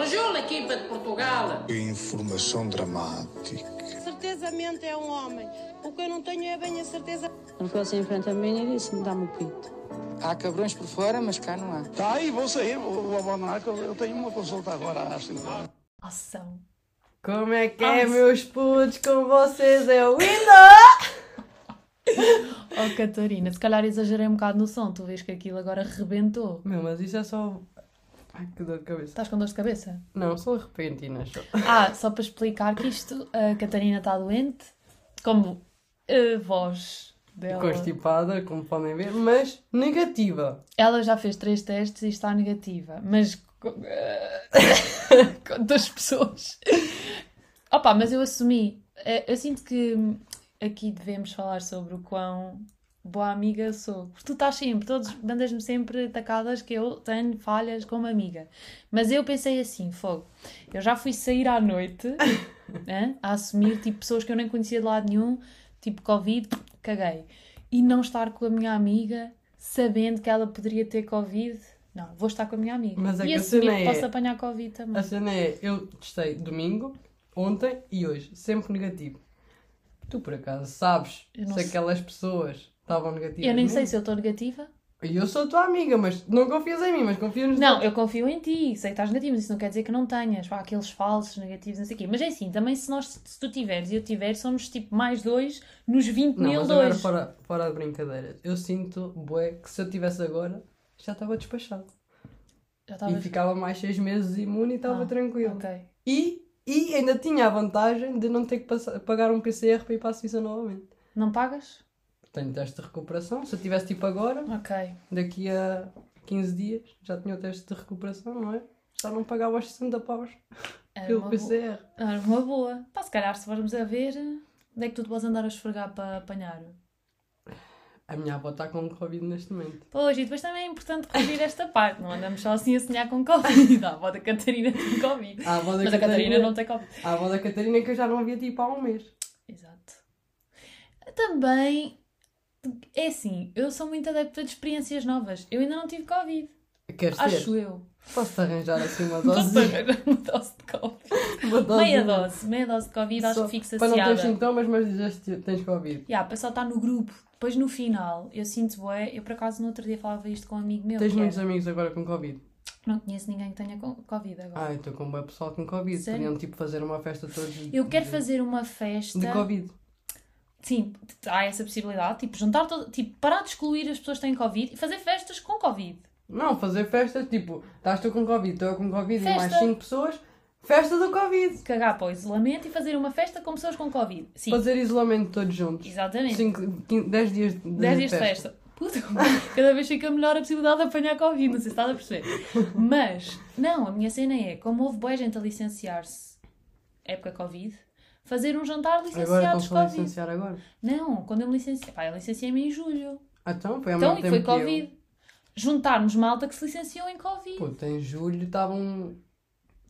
Bonjour, equipa de Portugal. Informação dramática. Certezamente é um homem. O que eu não tenho é bem a certeza. Ele foi-se em frente a mim e disse-me: dá-me o pito. Há cabrões por fora, mas cá não há. Tá aí, vou sair, vou, vou abandonar, que eu, eu tenho uma consulta agora às 5 horas. Ação. Como é que é, meus putos? Com vocês é o Windows! Oh, Catarina, se calhar exagerei um bocado no som. Tu vês que aquilo agora rebentou. Meu, mas isso é só. Ai, que dor de cabeça. Estás com dor de cabeça? Não, são repentinas. só. Ah, só para explicar que isto, a Catarina está doente, como a voz dela. Constipada, como podem ver, mas negativa. Ela já fez três testes e está negativa, mas com, com duas pessoas. Opa, mas eu assumi. Eh, Eu sinto que aqui devemos falar sobre o quão boa amiga eu sou. Porque tu estás sempre, todos mandas-me sempre atacadas que eu tenho falhas como amiga. Mas eu pensei assim, fogo. Eu já fui sair à noite hã, a assumir tipo pessoas que eu nem conhecia de lado nenhum, tipo Covid, caguei. E não estar com a minha amiga sabendo que ela poderia ter Covid. Não, vou estar com a minha amiga. Mas é e que a cena que é- posso apanhar Covid também. A cena é, eu testei domingo, ontem e hoje, sempre negativo. Tu por acaso sabes se sei. aquelas pessoas estavam negativas? Eu nem sei se eu estou negativa. E eu sou tua amiga, mas não confias em mim, mas confias nos Não, eu confio em ti, sei que estás negativo, mas isso não quer dizer que não tenhas. Pá, aqueles falsos negativos, não sei o quê. Mas é assim, também se, nós, se tu tiveres e eu tiver, somos tipo mais dois nos 20 Não, mil mas agora dois. fora, fora de brincadeiras. Eu sinto, bué, que se eu tivesse agora, já estava despachado. Já E estavas. ficava mais seis meses imune e estava Ah, tranquilo. E, e ainda tinha a vantagem de não ter que passar- pagar um PCR para ir para a Suíça novamente. Não pagas? Tenho teste de recuperação. Se eu tivesse tipo agora, Ok. daqui a 15 dias, já tinha o teste de recuperação, não é? Já não pagava os 60 paus Era pelo uma, boa. PCR. Era uma boa. Pá, se calhar se formos a ver, onde é que tu te podes andar a esfregar para apanhar? A minha avó está com Covid neste momento. Pois, e depois também é importante referir esta parte. Não andamos só assim a sonhar com Covid. A avó da Catarina tem Covid. A avó da Mas a Catarina não tem Covid. A avó da Catarina que eu já não via tipo há um mês. Exato. Também, é assim, eu sou muito adepta de experiências novas. Eu ainda não tive Covid. Queres ter? Acho eu. Posso-te arranjar assim uma Posso dose? arranjar uma dose de Covid. dose Meia dose. Meia dose de Covid, acho Só que fico Para não ter saciada. sintomas, mas que tens Covid. Yeah, para só estar no grupo. Depois no final, eu sinto bué. Eu por acaso no outro dia falava isto com um amigo meu. Tens que muitos era- amigos agora com Covid? Não conheço ninguém que tenha co- Covid agora. Ah, estou com um pessoal com Covid. Sério? Podiam tipo fazer uma festa todos. eu quero de- fazer uma festa. De Covid. Sim, há essa possibilidade. Tipo, juntar todo. Tipo, parar de excluir as pessoas que têm Covid e fazer festas com Covid. Não, fazer festas tipo, estás tu com Covid, estou com Covid e mais Festa. 5 pessoas, festa do Covid. Cagar para o isolamento e fazer uma festa com pessoas com Covid. Sim, Fazer isolamento todos juntos. exatamente. 10 dias de 10 dias de festa. Puta, cada vez fica melhor a possibilidade de apanhar Covid, não sei se estás a perceber. Mas, não, a minha cena é, como houve boa gente a licenciar-se, época Covid, fazer um jantar Agora licenciados estão-se a Covid. licenciar agora. Não, quando eu me licenciei, pá, eu licenciei-me em julho. Ah, então, foi há Então, muito e tempo foi. Covid. Juntarmos malta que se licenciou em Covid. Puta, em julho estavam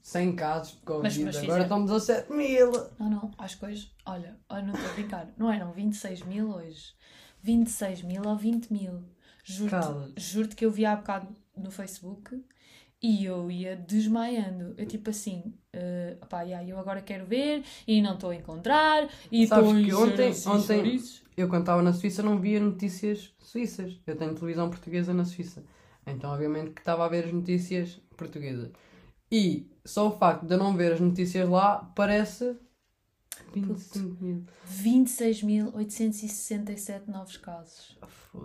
100 casos de Covid, Mas- mas agora estão 17 mil. Não, não, acho que hoje, olha, olha, não estou a brincar, não eram 26 mil hoje, 26 mil ou 20 mil. Juro-te juro que eu vi há bocado no Facebook e eu ia desmaiando. Eu tipo assim, uh, pá, yeah, eu agora quero ver e não estou a encontrar e Sabes que ontem- ontem- chouriços. Eu, quando estava na Suíça, não via notícias suíças. Eu tenho televisão portuguesa na Suíça. Então, obviamente, que estava a ver as notícias portuguesas. E só o facto de eu não ver as notícias lá parece 25 mil. 26.867 novos casos.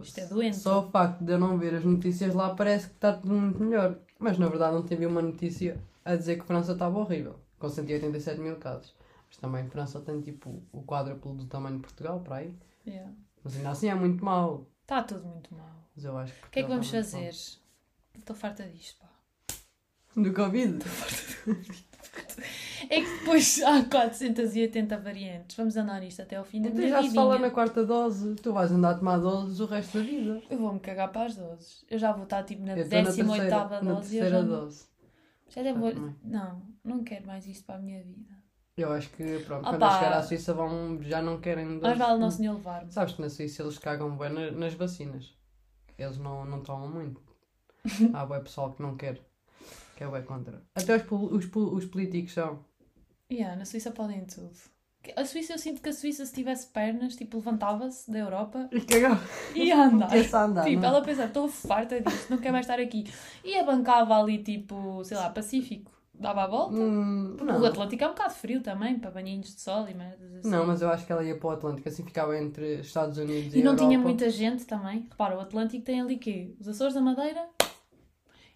Isto é doente. Só o facto de eu não ver as notícias lá parece que está tudo muito melhor. Mas na verdade não teve uma notícia a dizer que a França estava horrível, com 187 mil casos. Mas também a França tem tipo o quádruplo do tamanho de Portugal, para aí. Yeah. Mas ainda assim é muito mau. Está tudo muito mal. Mas eu acho que O que é que vamos muito fazer? Estou farta disto, pá. Mau. Do Covid? É que depois há 480 variantes. Vamos andar nisto até ao fim da Então minha já se vidinha. fala na quarta dose. Tu vais andar a tomar doses o resto da vida. Eu vou-me cagar para as doses. Eu já vou estar tipo na Eu estou na 18 terceira, dose. na e eu terceira já, não- dose. já vou... também. Não, não quero mais isto para a minha vida. Eu acho que pronto, Opa. quando eu chegar à Suíça vão, já não querem Mais doses. vale o Nosso Senhor levar-me. Sabes que na Suíça eles cagam bem na- nas vacinas. Eles não, não tomam muito. Há bem pessoal que não quer. Que é bem contra. Até os, os, os políticos são. Yeah, na Suíça podem tudo. A Suíça, eu sinto que a Suíça, se tivesse pernas, tipo, levantava-se da Europa E cagava. e ia andar. A andar, tipo, não é? ela pensa, estou farta disto, não quero mais estar aqui. E abancava ali, tipo, sei lá, Pacífico, dava a volta. Hum. O Atlântico é um bocado frio também, para banhinhos de sol e merdas assim. Não, mas eu acho que ela ia para o Atlântico, assim ficava entre Estados Unidos e, E não Europa. tinha muita gente também. Repara, o Atlântico tem ali quê? Os Açores da Madeira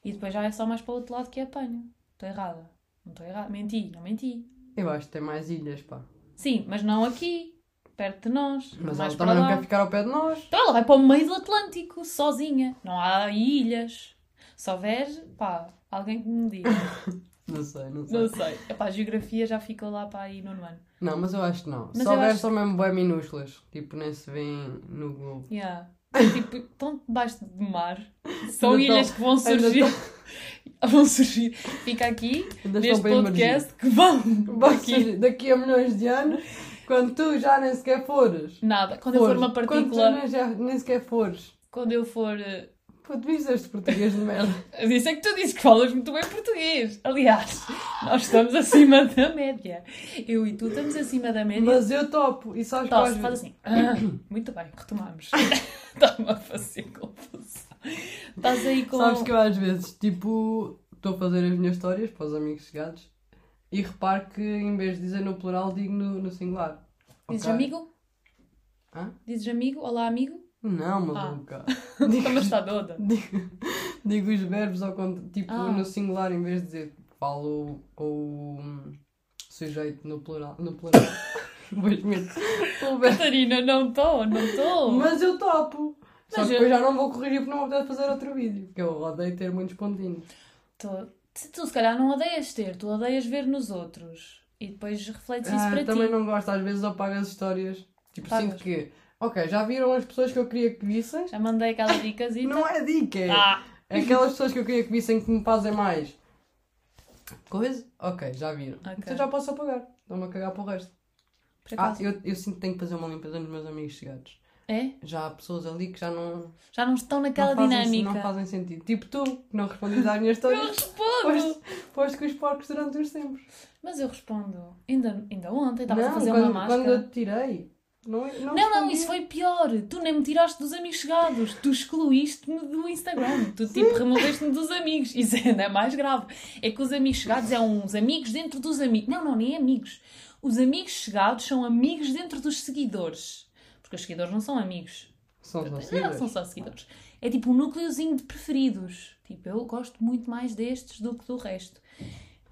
e depois já é só mais para o outro lado que é apanho. Estou errada. Não estou errada. Menti, não menti. Eu acho que tem mais ilhas, pá. Sim, mas não aqui, perto de nós. Mas mais ela também não quer ficar ao pé de nós. Então ela vai para o meio do Atlântico, sozinha. Não há ilhas. Se houver, pá, alguém que me diga. Não sei, não sei. Não sei. Epá, a geografia já ficou lá para aí no ano. Não, mas eu acho que não. Mas Se houver acho- são mesmo bem minúsculas. Tipo, nem se vêem no Google. Yeah. Tipo, estão debaixo do mar. São Ainda ilhas que vão surgir. vão surgir. Fica aqui, Ainda neste podcast, que vão. Aqui. daqui a milhões de anos, quando tu já nem sequer fores. Nada. Quando eu for fores. uma Quando tu partícula. nem, já, nem sequer fores. Quando eu for. Pô, tu viste este português de merda. Isso é que tu dizes que falas muito bem português. Aliás, nós estamos acima da média. Eu e tu estamos acima da média. Mas eu topo. E sabes Tosse, faz assim. Ah, muito bem, retomamos. Está-me a fazer confusão. Estás aí com. Sabes que eu às vezes, tipo, estou a fazer as minhas histórias para os amigos chegados e reparo que em vez de dizer no plural, digo no, no singular. Dizes Ok? amigo? Hã? Dizes amigo? Olá, amigo? Não, maluca. Mas está toda. Digo, digo os verbos ao tipo Ah. no singular em vez de dizer falo o sujeito no plural. No plural. Catarina, não estou, não estou. Mas eu topo. Só Mas que eu- depois já não vou corrigir porque não vou poder fazer outro vídeo. Porque eu odeio ter muitos pontinhos. Tô... Tu, se calhar não odeias ter, tu odeias ver nos outros. E depois refletes isso Ah, para também ti. não gosto, às vezes apago as histórias. Tipo, Pagas. sinto que. Ok, já viram as pessoas que eu queria que vissem? Já mandei aquela dicasita. Não é dica, é Ah, aquelas pessoas que eu queria que vissem que me fazem mais. Coisa? Ok, já viram. Ok. Então já posso apagar. Estou-me a cagar para o resto. Ah, eu, eu sinto que tenho que fazer uma limpeza nos meus amigos chegados. É? Já há pessoas ali que já não, Já não estão naquela não, fazem, dinâmica. não fazem sentido. Tipo tu, que não respondes à minha história. Eu respondo! Foste com os porcos durante os tempos. Mas eu respondo. Ainda, ainda ontem estava a fazer quando, uma máscara. quando eu te tirei. Não, não, Não, não, isso foi pior. Tu nem me tiraste dos amigos chegados. Tu excluíste-me do Instagram. Tu, tipo, removeste-me dos amigos. Isso ainda é mais grave. É que os amigos chegados é uns amigos dentro dos amigos. Não, não, nem amigos. Os amigos chegados são amigos dentro dos seguidores. Porque os seguidores não são amigos. São só Não, seguidores. são só seguidores. É tipo um núcleozinho de preferidos. Tipo, eu gosto muito mais destes do que do resto.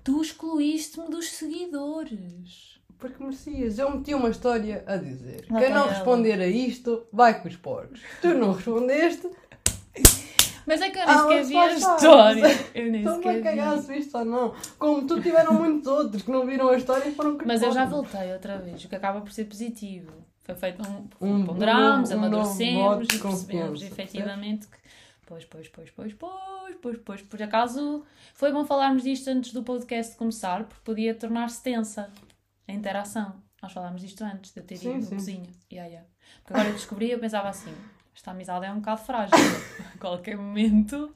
Tu excluíste-me dos seguidores. Porque merecias. Eu meti uma história a dizer. Lá Quem não ela. responder a isto, vai com os porcos. Tu não respondeste, Mas é que eu nem Ah, sequer vi a história. Eu nem estão-me sequer a cagar se isto ou não. Como tu tiveram muitos outros que não viram a história e foram Mas eu já voltei outra vez, o que acaba por ser positivo. Foi feito um. Um- ponderámos, um um amadurecemos e percebemos efetivamente que. Pois, pois, pois, pois, pois, pois, pois. Por acaso foi bom falarmos disto antes do podcast começar, porque podia tornar-se tensa a interação. Nós falámos disto antes de eu ter Sim, ido sim. na cozinha. Yeah, yeah. Porque agora eu descobri e eu pensava assim: esta amizade é um bocado frágil. a qualquer momento.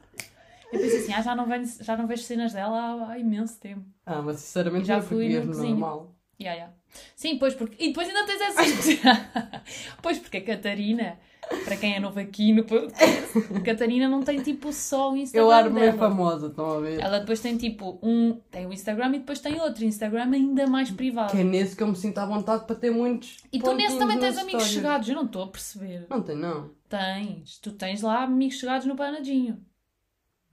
Eu pensei assim: ah, já, não venho, já não vejo cenas dela há, há imenso tempo. Ah, mas sinceramente Já já fui fui no normal. Ya, ya. Sim, pois porque. E depois ainda tens essa. pois porque a Catarina, para quem é novo aqui no podcast, Catarina não tem tipo só o Instagram. Eu armo dela. famosa, estão a ver? Ela depois tem tipo um. Tem o Instagram e depois tem outro Instagram ainda mais privado. Que é nesse que eu me sinto à vontade para ter muitos. E tu nesse também tens amigos histórias. chegados, eu não estou a perceber. Não tem, não. Tens. Tu tens lá amigos chegados no panadinho.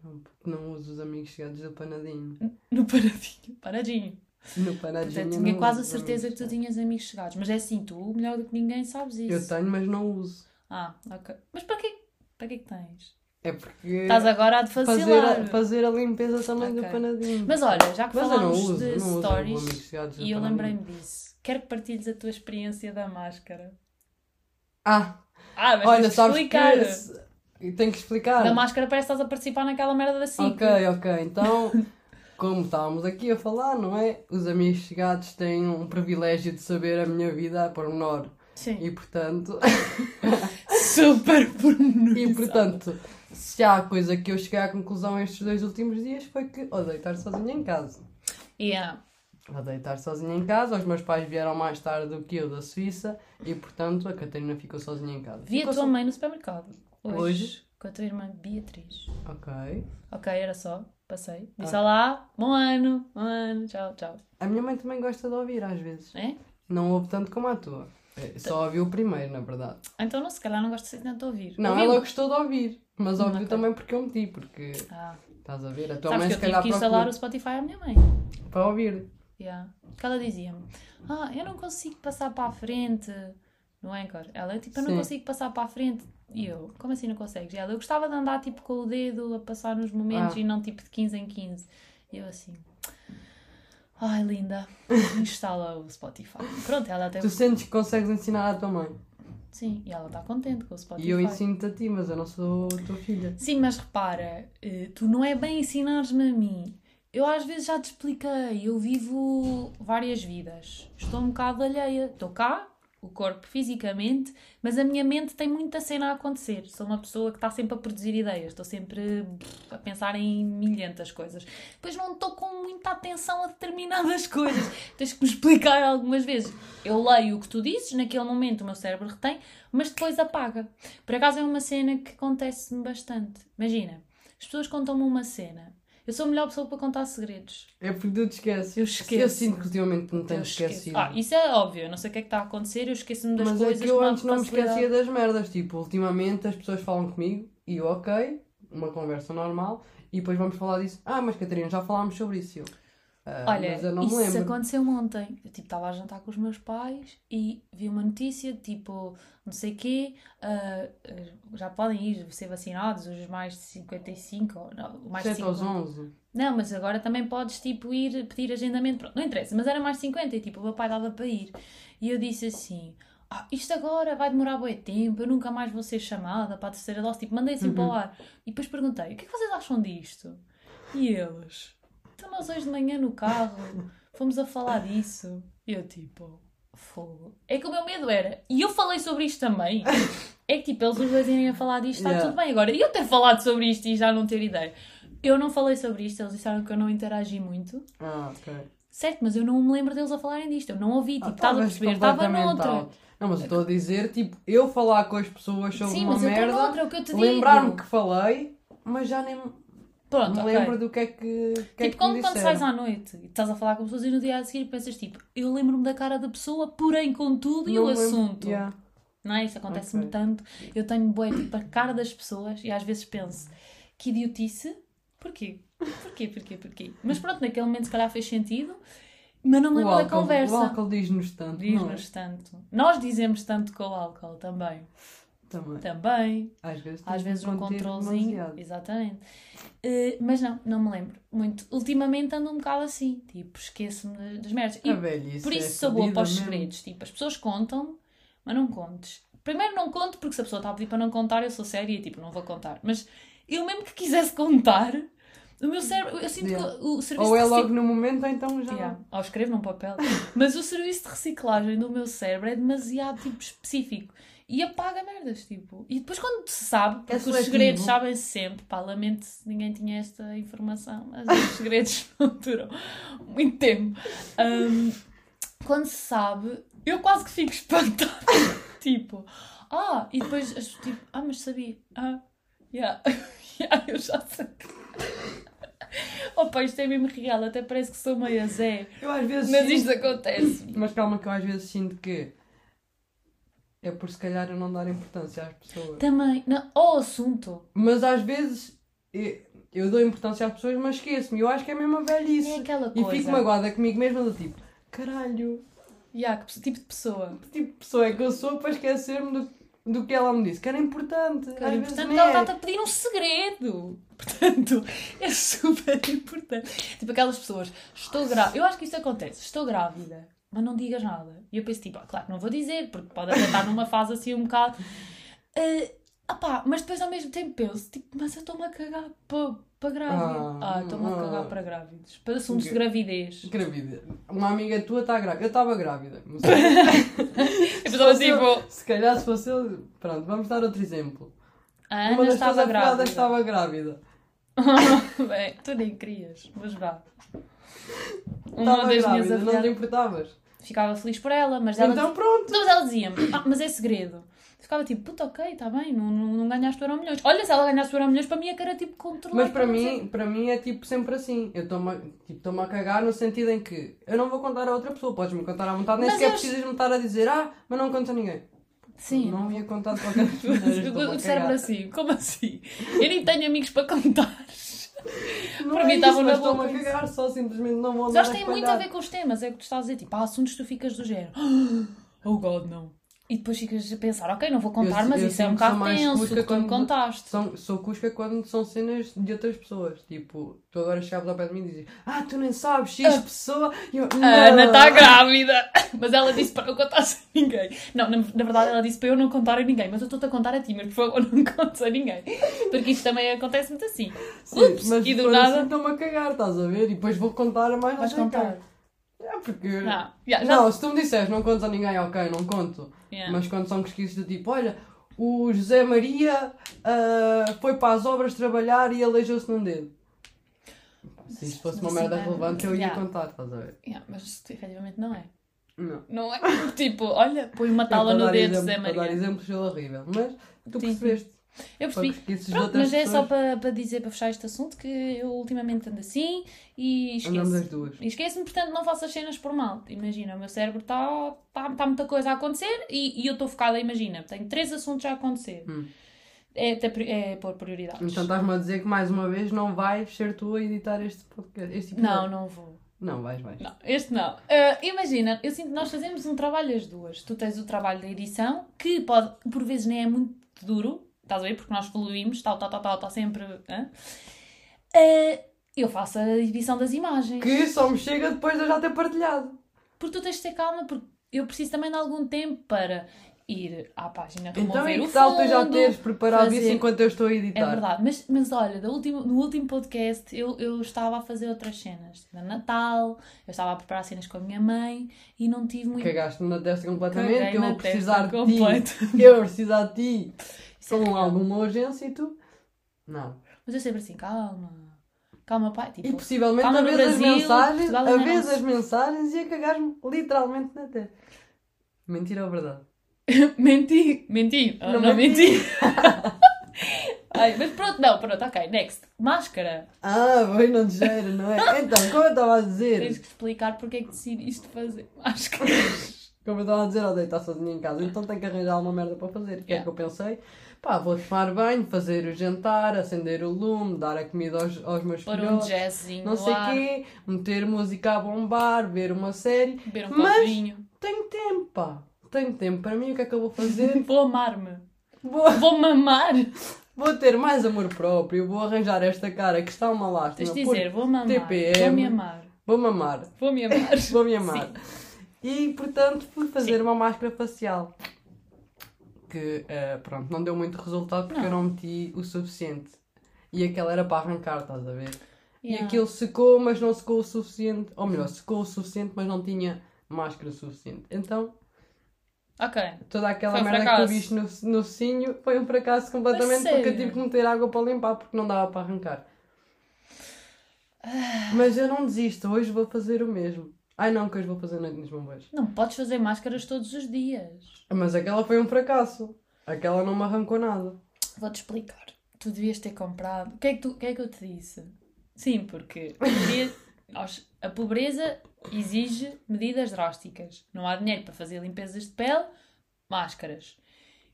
Não, porque não uso os amigos chegados do panadinho. No panadinho. Panadinho. No panadinho. Portanto, tinha quase a certeza que tu tinhas amigos chegados. Mas é assim, tu, melhor do que ninguém, sabes chegados. Eu isso. tenho, mas não uso. Ah, ok. Mas para quê? Para que que tens? É porque. Estás agora a de fazer, a, fazer a limpeza também Ok. do panadinho. Mas olha, já que Mas falámos uso, de stories e eu lembrei-me disso, quero que partilhes a tua experiência da máscara. Ah, Ah, mas olha, sabes explicar. que. Tenho que explicar. Da máscara parece que estás a participar naquela merda da SIC. Ok, ok. Então, como estávamos aqui a falar, não é? Os amigos chegados têm um privilégio de saber a minha vida a pormenor. Sim. E portanto, Super pormenorizado. e portanto se há coisa que eu cheguei à conclusão estes dois últimos dias foi que odeio estar sozinha em casa. Yeah. Odeio estar sozinha em casa, os meus pais vieram mais tarde do que eu da Suíça e, portanto, a Catarina ficou sozinha em casa. Vi a Ficou tua so- mãe no supermercado. Hoje. Hoje? Com a tua irmã Beatriz. Ok. Ok, era só. Passei. Disse Ah. olá, bom ano, bom ano, tchau, tchau. A minha mãe também gosta de ouvir às vezes. É? Não ouve tanto como a tua. É, Só ouviu o primeiro, na verdade. Então, não, se calhar não ser tanto de ouvir. Não, Ouviu? ela gostou de ouvir, mas ouviu também porque eu meti, porque Ah, estás a ver? A tua sabes mãe que se eu tive calhar que instalar o procura Spotify à minha mãe. para ouvir. Yeah. Porque ela dizia-me: Ah, eu não consigo passar para a frente no Anchor. Ela, tipo, eu não Sim. consigo passar para a frente. E eu, como assim não consegues? E ela, eu gostava de andar tipo com o dedo a passar nos momentos Ah. e não tipo de 15 em 15. E eu assim. Ai, linda, instala o Spotify. Pronto, ela até. Tu sentes que consegues ensinar à tua mãe. Sim, e ela está contente com o Spotify. E eu ensino-te a ti, mas eu não sou tua filha. Sim, mas repara, eh, tu não é bem ensinares-me a mim. Eu às vezes já te expliquei, eu vivo várias vidas. Estou um bocado alheia. Estou cá, o corpo fisicamente, mas a minha mente tem muita cena a acontecer. Sou uma pessoa que está sempre a produzir ideias, estou sempre a pensar em milhentas coisas. Depois não estou com muita atenção a determinadas coisas. Tens que me explicar algumas vezes. Eu leio o que tu dizes, naquele momento o meu cérebro retém, mas depois apaga. Por acaso é uma cena que acontece-me bastante. Imagina, as pessoas contam-me uma cena. Eu sou a melhor pessoa para contar segredos. É porque tu te esqueces. Eu Eu esqueço. sinto que ultimamente me Eu tenho esquecido. Ah, isso é óbvio. Eu não sei o que é que está a acontecer. Eu esqueço-me das Mas é coisas. que eu com uma antes não me esquecia das merdas. Tipo, ultimamente as pessoas falam comigo e eu, ok, uma conversa normal, e depois vamos falar disso. Ah, mas Catarina, já falámos sobre isso. Eu, "Ah, Olha, não me isso lembro. aconteceu ontem. Eu tipo, estava a jantar com os meus pais e vi uma notícia, tipo, não sei quê, ah, ah, já podem ir ser vacinados os mais de 55, ou não, mais de 7 aos 50. 11. Não, mas agora também podes, tipo, ir pedir agendamento. Pronto, não interessa, mas era mais de 50 e, tipo, o meu pai dava para ir. E eu disse assim, ah, isto agora vai demorar bem tempo, eu nunca mais vou ser chamada para a terceira dose. Tipo, mandei assim para o ar. E depois perguntei, o que é que vocês acham disto? E eles, então nós hoje de manhã no carro fomos a falar disso. E eu, tipo, fogo. É que o meu medo era, e eu falei sobre isto também, é que, tipo, eles os dois irem a falar disto, está Yeah. tudo bem. Agora, e eu ter falado sobre isto e já não ter ideia? Eu não falei sobre isto, eles disseram que eu não interagi muito. Ah, ok. Certo, mas eu não me lembro deles a falarem disto. Eu não ouvi, tipo, Ah, estás a estavas perceber? Estava completamente noutra. out. Não, mas eu estou a dizer, tipo, eu falar com as pessoas sobre Sim, uma mas eu estou merda, noutra, é o que eu te digo. lembrar-me que falei, mas já nem Pronto, me ok. lembro do que é que, que, é Tipo, que me quando, quando sais à noite e estás a falar com pessoas e no dia a seguir pensas tipo, eu lembro-me da cara da pessoa, porém contudo e o lembro- assunto. Yeah. Não é? Isso acontece-me Ok. tanto. Eu tenho boé tipo a cara das pessoas e às vezes penso, que idiotice. Porquê? Porquê, porquê, porquê? Mas pronto, naquele momento se calhar fez sentido, mas não me lembro da álcool, o conversa. álcool diz-nos tanto. é? Diz-nos tanto. Nós dizemos tanto com o álcool também. Também. Também. Às vezes, Às vezes um controlezinho. demasiado. Exatamente. Eh, mas não, não me lembro muito. Ultimamente ando um bocado assim. Tipo, esqueço-me das- das merdas. E A velhice por é isso sou boa para os segredos. Tipo, as pessoas contam, mas não contes. Primeiro não conto, porque se a pessoa está a pedir para não contar, eu sou séria e tipo, não vou contar. Mas eu mesmo que quisesse contar, o meu cérebro, eu sinto Yeah. que o serviço Ou é logo no momento, ou então já. Yeah, ou escrevo num papel. Mas o serviço de reciclagem do meu cérebro é demasiado tipo, específico. E apaga merdas, tipo. E depois quando se sabe, porque os seletivo. segredos sabem-se sempre, pá, lamento se ninguém tinha esta informação, mas os segredos não duram muito tempo. Ahm, quando se sabe, eu quase que fico espantada. tipo, ah, e depois, tipo, ah, mas sabia. Ah, yeah, yeah, eu já sei. Opa, isto é mesmo real, até parece que sou meio a Zé. Eu às vezes. Mas sinto- isto acontece. Mas calma, que eu às vezes sinto que. É por se calhar eu não dar importância às pessoas. Também, não, ao assunto. Mas às vezes. Eu, eu dou importância às pessoas, mas esqueço-me. Eu acho que é mesmo a velhice. É aquela E coisa. fico magoada comigo mesma do tipo, caralho, Yeah, que tipo de pessoa. que tipo de pessoa é que eu sou para esquecer-me do, do que ela me disse? Que era importante. E vezes portanto, nem ela é. está-te a pedir um segredo. Portanto, é super importante. Tipo aquelas pessoas, estou grávida. Eu acho que isso acontece. Estou grávida, mas não digas nada. E eu penso, tipo, ah, claro que não vou dizer, porque pode até estar numa fase assim um bocado. Ah, pá, mas depois ao mesmo tempo penso, tipo, mas eu estou-me a cagar para pa grávida. Ah, Ah, estou-me a ah. cagar para grávidos. Para assuntos de gravidez. Grávida. Uma amiga tua está grávida. Eu estava grávida. Mas Eu se, tipo. se calhar se fosse eu. Pronto, vamos dar outro exemplo. A Uma Ana das estava grávida. estava grávida. Bem, tu nem querias, mas vá. Uma Estava das minhas grávida, não te importavas. ficava feliz por ela, mas ela, Então pronto. Não, mas ela dizia-me, ah, mas é segredo. Ficava tipo, puta, ok, está bem, não, não, não ganhaste o Euro Milhões. Olha, se ela ganhasse o Euro Milhões, para mim é que era tipo controlar. Mas para mim, para mim é tipo sempre assim. Eu estou-me a, tipo, a cagar no sentido em que eu não vou contar a outra pessoa, podes-me contar à vontade, nem Mas sequer eu- precisas me estar a dizer, ah, mas não conta a ninguém. Sim. Não ia contar de qualquer maneira. estou-me a O cérebro cagar. assim, como assim? Eu nem tenho amigos para contar. Não Para é mim na mas boca estou-me a cagar, só simplesmente não vou Mas acho que tem muito a ver com os temas, é o que tu estás a dizer. Tipo, há assuntos que tu ficas do género. Oh God, não. E depois ficas a pensar, ok, não vou contar, Eu- mas eu isso é um bocado tenso, que tu me contaste. São, sou cusca quando são cenas de outras pessoas. Tipo, tu agora chegavas ao pé de mim e dizes Ah, tu nem sabes, X pessoa. E eu, A Ana "Não." está grávida! Mas ela disse para eu contar sem ninguém. Não, na, na verdade ela disse para eu não contar a ninguém, mas eu estou-te a contar a ti, mas por favor não contes a ninguém. Porque isto também acontece muito assim. Sim, Ups, mas e do nada- assim estou-me a cagar, estás a ver? E depois vou contar a mais Vais não contar. quem. É porque. Não, já, já- Não, se tu me disseres não contas a ninguém, ok, não conto. Yeah. Mas quando são pesquisas do tipo, olha, o José Maria ah, foi para as obras trabalhar e aleijou-se num dedo. Se isto fosse uma merda relevante, eu ia Yeah. contar, estás a ver? Yeah, mas efetivamente não é. Não. Não é? Tipo, olha, põe uma tala no dedo, exemplo- Zé Para dar Maria. exemplos é horrível. Mas tu Sim, percebeste. Eu percebi. Pronto, mas é só para, para dizer, para fechar este assunto, que eu ultimamente ando assim e esqueço. E esqueço-me, portanto, não faço as cenas por mal. Imagina, o meu cérebro está tá, tá muita coisa a acontecer e, e eu estou focada, imagina, tenho três assuntos a acontecer. Hum. É, pri- é pôr prioridades. Então estás-me a dizer que mais uma vez não vais ser tu a editar este podcast. Este episódio. não, não vou. Não, vais, vais. Não, este não. Ah, imagina, eu sinto que nós fazemos um trabalho as duas. Tu tens o trabalho da edição, que pode, por vezes nem é muito duro, estás a ver? Porque nós evoluímos, tal, tal, tal, tal, está sempre. Ah, eu faço a edição das imagens. Que só me chega depois de eu já ter partilhado. Porque tu tens de ter calma, porque eu preciso também de algum tempo para ir à página, remover Então e o que tal tu já fundo, teres preparado isso fazer- enquanto eu estou a editar? É verdade, mas, mas olha, do último, no último podcast eu, eu estava a fazer outras cenas. Era Natal, eu estava a preparar cenas com a minha mãe e não tive muito. Cagaste na testa completamente, Caguei eu vou precisar de ti. Eu vou precisar de ti. Isso é Com real. alguma urgência e tu? Não. Mas eu sempre assim, calma, calma, pai. E Tipo, possivelmente calma a no vez as Brasil, mensagens, Portugal a ainda vez as mensagens e a cagar-me literalmente na testa. Mentira ou verdade? menti, menti, Ah, Não não, menti. menti. Ai, mas pronto, não, pronto, ok, next. Máscara. Ah, bem não cheiro, não é? Então, como eu estava a Tens dizer, que explicar porque é que decidiste fazer máscaras. como eu estava a dizer, odeio estar sozinha em casa, então tenho que arranjar uma merda para fazer. O que é Yeah. que eu pensei? Pá, vou tomar banho, fazer o jantar, acender o lume, dar a comida aos, aos meus Pôr um jazzinho não sei o quê, meter música a bombar, ver uma série. beber um Mas- copinho. Tenho tempo, pá. Tenho tempo. Para mim, o que é que eu vou fazer? Vou amar-me. vou, Vou mamar. vou ter mais amor próprio, vou arranjar esta cara que está uma lástima. Tens de dizer, vou mamar. TPM. Vou me amar. Vou mamar. Vou me amar. Vou me amar. Sim. E, portanto, fui fazer uma máscara facial. Que, eh, pronto, não deu muito resultado porque Não. eu não meti o suficiente. E aquela era para arrancar, estás a ver? E Yeah. aquilo secou, mas não secou o suficiente. Ou melhor, secou o suficiente, mas não tinha máscara suficiente. Então, Ok. toda aquela Foi um merda que tu fracasso. viste no, no cinho foi um fracasso completamente A porque eu tive que meter água para limpar porque não dava para arrancar. Ah. Mas eu não desisto, hoje vou fazer o mesmo. Ai não, que hoje vou fazer noite nos bombeiros. Não podes fazer máscaras todos os dias. Mas aquela foi um fracasso. Aquela não me arrancou nada. Vou-te explicar. Tu devias ter comprado. O que é que, tu, o que, é que eu te disse? Sim, porque a pobreza exige medidas drásticas. Não há dinheiro para fazer limpezas de pele, máscaras.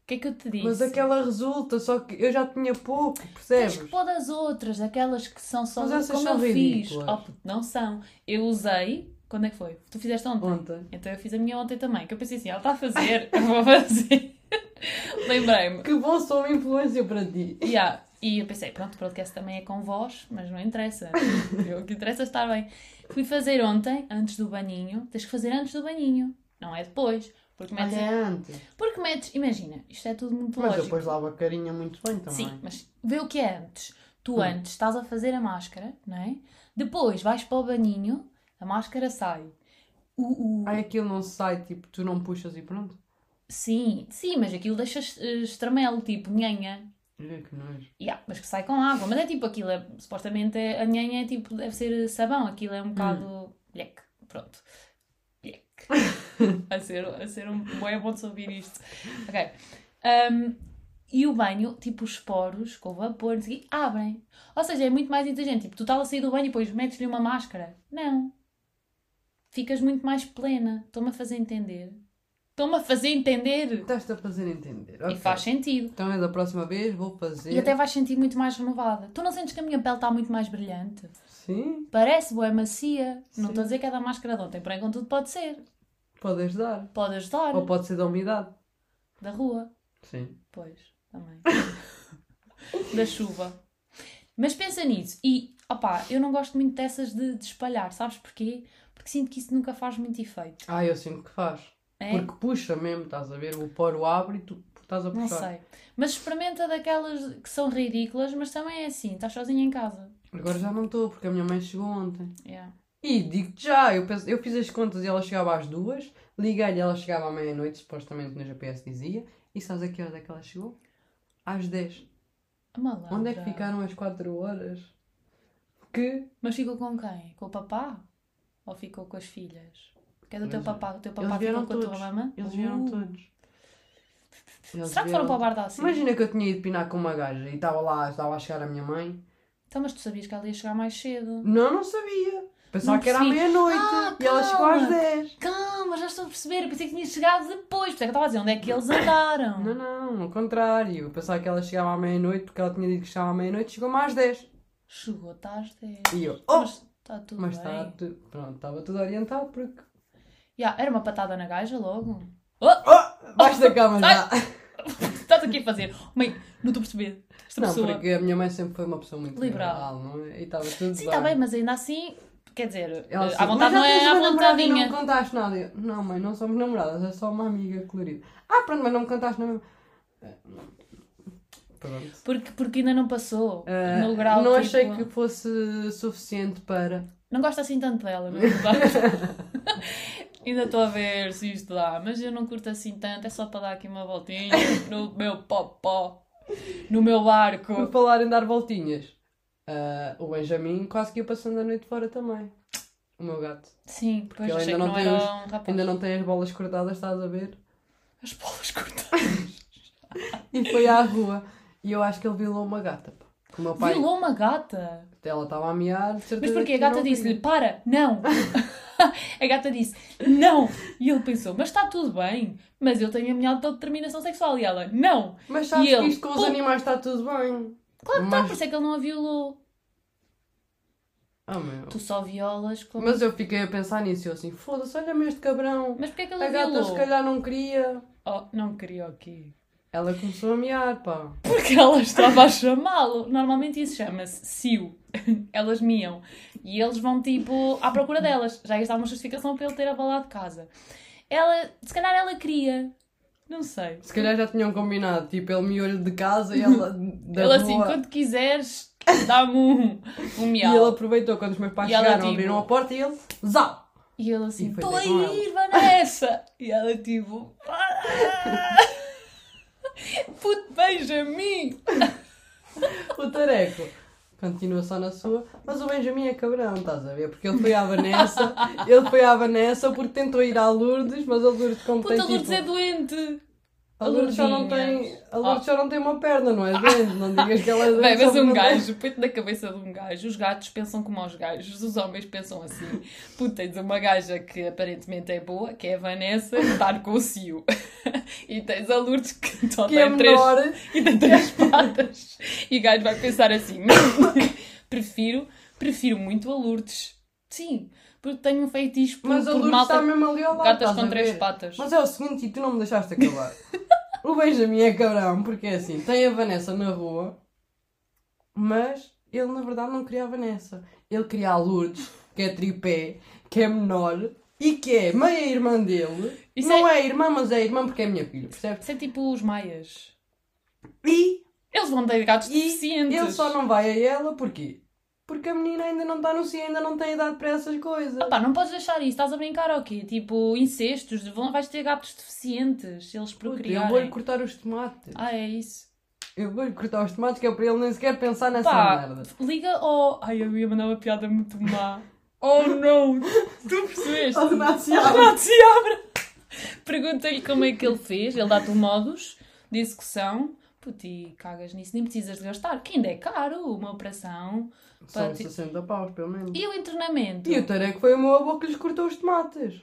O que é que eu te disse? Mas aquela resulta, só que eu já tinha pouco, Tens que percebes? pôr das outras, aquelas que são só Mas como são eu fiz. Oh, não são. Eu usei. Quando é que foi? Tu fizeste ontem? Ontem. Então eu fiz a minha ontem também. Que eu pensei assim, ela está a fazer, eu vou fazer. Lembrei-me. Que bom sou uma influência para ti. Yeah. E eu pensei, pronto, o podcast também é com voz, mas não interessa. O que interessa é estar bem. Fui fazer ontem, antes do banhinho. Tens que fazer antes do banhinho, não é depois. Porque metes. Olha antes. Porque metes, imagina, isto é tudo muito Mas lógico. depois lavo a carinha muito bem também. Sim, mas vê o que é antes. Tu Hum. antes estás a fazer a máscara, não é? Depois vais para o banhinho, a máscara sai. O, o- Ai, aquilo não sai, tipo, tu não puxas e pronto. Sim, sim, mas aquilo deixa eh, estramelo, tipo, nhanha. É que nojo. Yeah, mas que sai com água. Mas é tipo aquilo, é, supostamente é, a nhanha é tipo, deve ser sabão, aquilo é um bocado. Lheque, pronto. Lheque. a, ser, a ser um bom bom de ouvir isto. Ok. Um, e o banho, tipo, os poros com vapor, quê, abrem. Ou seja, é muito mais inteligente. Tipo, tu estás a sair do banho e depois metes-lhe uma máscara. Não. Ficas muito mais plena. Estou-me a fazer entender. Estou-me a fazer entender. Estás-te a fazer entender. E ok. faz sentido. Então é da próxima vez, vou fazer. E até vais sentir muito mais renovada. Tu não sentes que a minha pele está muito mais brilhante? Sim, Parece boa, macia. Não Sim. estou a dizer que é da máscara de ontem, porém, contudo, pode ser. pode ajudar. Pode ajudar. Ou pode ser da umidade. Da rua. Sim. Pois, também. da chuva. Mas pensa nisso. E, opá, eu não gosto muito dessas de, de espalhar. Sabes porquê? Porque sinto que isso nunca faz muito efeito. Ah, eu sinto que faz. É? Porque puxa mesmo, estás a ver? O poro abre e tu estás a Não puxar. sei. Mas experimenta daquelas que são ridículas, mas também é assim. Estás sozinha em casa. Agora já não estou, porque a minha mãe chegou ontem. Yeah. E digo-te já, eu, penso- eu fiz as contas e ela chegava às duas, liguei-lhe e ela chegava à meia-noite, supostamente no GPS dizia, e sabes a que horas é que ela chegou? Às 10. A malandra. Onde é que ficaram as 4 horas? Que Mas ficou com quem? Com o papá? Ou ficou com as filhas? É do teu Eles- papá? O teu papá ficou com a tua mamã? Eles vieram Uh. todos. Eles Será que foram vieram- para o bar da assim? Imagina que eu tinha ido pinar com uma gaja e estava lá, estava a chegar a minha mãe. Então, mas tu sabias que ela ia chegar mais cedo. Não, não sabia. Pensava Não que era à percebi. meia-noite Ah, e ela chegou às calma. 10. Calma, já estou a perceber. Eu pensei que tinha chegado depois. Por isso é que eu estava a dizer onde é que eles andaram. Não, não, ao contrário. Eu pensava que ela chegava à meia-noite porque ela tinha dito que chegava à meia-noite e chegou-me às 10. Chegou, está às 10. E eu, oh! Mas está tudo Mas bem. está tudo, pronto, estava tudo orientado porque. Ya, era uma patada na gaja logo. Oh! Baixo da cama já! Estás aqui a fazer. Mãe, não estou a perceber. Esta Não, pessoa. porque a minha mãe sempre foi uma pessoa muito Liberal. liberal, não é? E estava tudo Sim, está bem, mas ainda assim, quer dizer, Ela à assim, vontade "Mas já não é à vontadinha. Não me contaste nada. Eu, não, mãe, não somos namoradas, é só uma amiga colorida. Ah, pronto, mas não me contaste nada. Pronto. Porque, porque ainda não passou Ah, no grau. não tipo, achei que fosse suficiente para. Não gosto assim tanto dela, não é? ainda estou a ver se isto dá, mas eu não curto assim tanto, é só para dar aqui uma voltinha no meu popó, no meu Por barco. falar em dar voltinhas, ah, o Benjamin quase que ia passando a noite fora também. O meu gato. Sim, depois ele ainda não não tem era os- um. Ainda não tem as bolas cortadas, estás a ver? As bolas cortadas. E foi à rua. E eu acho que ele violou uma gata. pá. Que o meu pai. Violou uma gata. Ela estava a miar. de Mas porquê? A gata disse-lhe, para, não. a gata disse, não. E ele pensou, mas está tudo bem. Mas eu tenho a minha autodeterminação sexual. E ela, não. Mas sabes ele, que isto com os animais está tudo bem. Claro que está, Mas- por isso é que ele não a violou. Ah, meu. Tu só violas como... Mas eu fiquei a pensar nisso. Eu assim, foda-se, olha-me este cabrão. Mas porquê é que ele A a gata violou? se calhar não queria. Oh, não queria o quê? Ela começou a miar, pá. Porque ela estava a chamá-lo. Normalmente isso chama-se cio. Elas miam. E eles vão, tipo, à procura delas. Já está uma justificação para ele ter abalado casa. Ela, se calhar ela queria. Não sei. Se calhar já tinham combinado. Tipo, ele miou-lhe de casa e ela da ele rua. assim, quando quiseres, dá-me um, um E miau. ele aproveitou quando os meus pais E ela, chegaram, tipo- abriram a porta e ele. Zau! E ele assim, E estou a ir, Vanessa! E ela tipo, para! Puto Benjamin! O tareco continua só na sua, mas o Benjamin é cabrão, estás a ver? Porque ele foi à Vanessa, ele foi à Vanessa porque tentou ir à Lourdes, mas a Lourdes como Puta, tem a Lourdes tipo... é doente! A Lourdes já não tem, a Lourdes já não tem uma perna, não é doente, não digas que ela é doente. Bem, mas um gajo, põe-te na cabeça de um gajo. Os gatos pensam como os gajos, os homens pensam assim. Puta, tens uma gaja que aparentemente é boa, que é a Vanessa, está com o Cio. E tens a Lourdes que só Que é tem três menor, e tem três patas. E o gajo vai pensar assim: prefiro, prefiro muito a Lourdes. Sim, porque tenho um feitiço por, mas a por Lourdes malta. está mesmo ali ao lado, gatas estás com a três ver? patas. Mas é o seguinte, e tu não me deixaste acabar. o Benjamin é cabrão, porque é assim, tem a Vanessa na rua, mas ele na verdade não queria a Vanessa. Ele queria a Lourdes, que é tripé, que é menor e que é meia irmã dele. Isso não é... irmã, mas é irmã porque é minha filha, percebes? Isso é tipo os maias. E, Eles vão ter gatos e deficientes. ele só não vai a ela, porquê? Porque a menina ainda não está no cio, ainda não tem idade para essas coisas. Pá, não podes deixar isso, estás a brincar ou quê? Tipo, incestos, vão, vais ter gatos deficientes se eles Puta, eu procriarem. vou-lhe cortar os tomates. Ah, é isso. Eu vou-lhe cortar os tomates que é para ele nem sequer pensar nessa Pá, merda. liga ao. Ai, eu ia mandar uma piada muito má. Oh não! Tu percebeste? Ao Renato Ao Renato Seabra. Pergunta-lhe como é que ele fez. Ele dá-te o modus de execução. Puto, e cagas nisso, nem precisas de gastar. Que ainda é caro uma operação. São Pá, ti- 60 paus, pelo menos. E o internamento? E o tareco foi o meu avô que lhes cortou os tomates.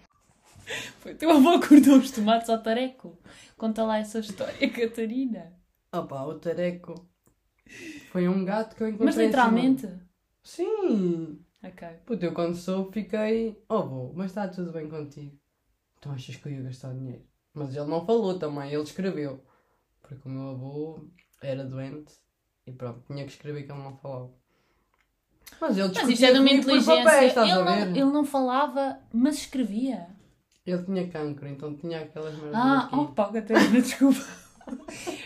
Foi teu avô que cortou os tomates ao tareco. Conta lá essa história, Catarina. Opa, o tareco foi um gato que eu encontrei Mas em cima- literalmente? Sim. Ok. Puto, eu quando soube fiquei... Oh, avô, mas está tudo bem contigo? Então achas que eu ia gastar dinheiro? Mas ele não falou também, ele escreveu. Porque o meu avô era doente e pronto, tinha que escrever que ele não falava. Mas ele Mas isto é de uma inteligência. papéis, estás ele, a ver? não, ele não falava, mas escrevia. Ele tinha cancro, então tinha aquelas merdas Ah, aqui. opa, Catarina, desculpa.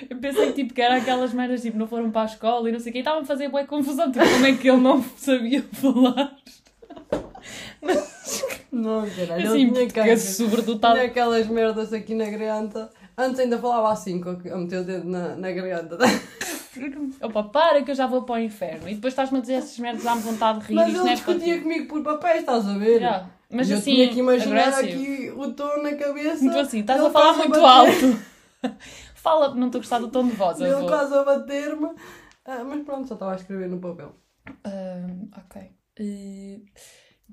Eu pensei tipo, que era aquelas merdas tipo, não foram para a escola e não sei o quê. E estavam a fazer boa confusão. Tipo, como é que ele não sabia falar? Não, caralho, Assim, ele tinha cancro. sobredotado. Tinha aquelas merdas aqui na garganta. Antes ainda falava assim, a meter o dedo na, na garganta. Opa, para que eu já vou para o inferno. E depois estás-me a dizer essas merdas, dá-me vontade de rir. Mas ele não é discutia ti. comigo por papéis, estás a ver? Já. Mas eu assim, tinha que imaginar agressivo. aqui o tom na cabeça. Muito assim, estás a falar muito bater- alto. Fala, não estou a gostar do tom de voz, Ele quase a bater-me. Ah, mas pronto, só estava a escrever no papel. Ahm, ok. Eh,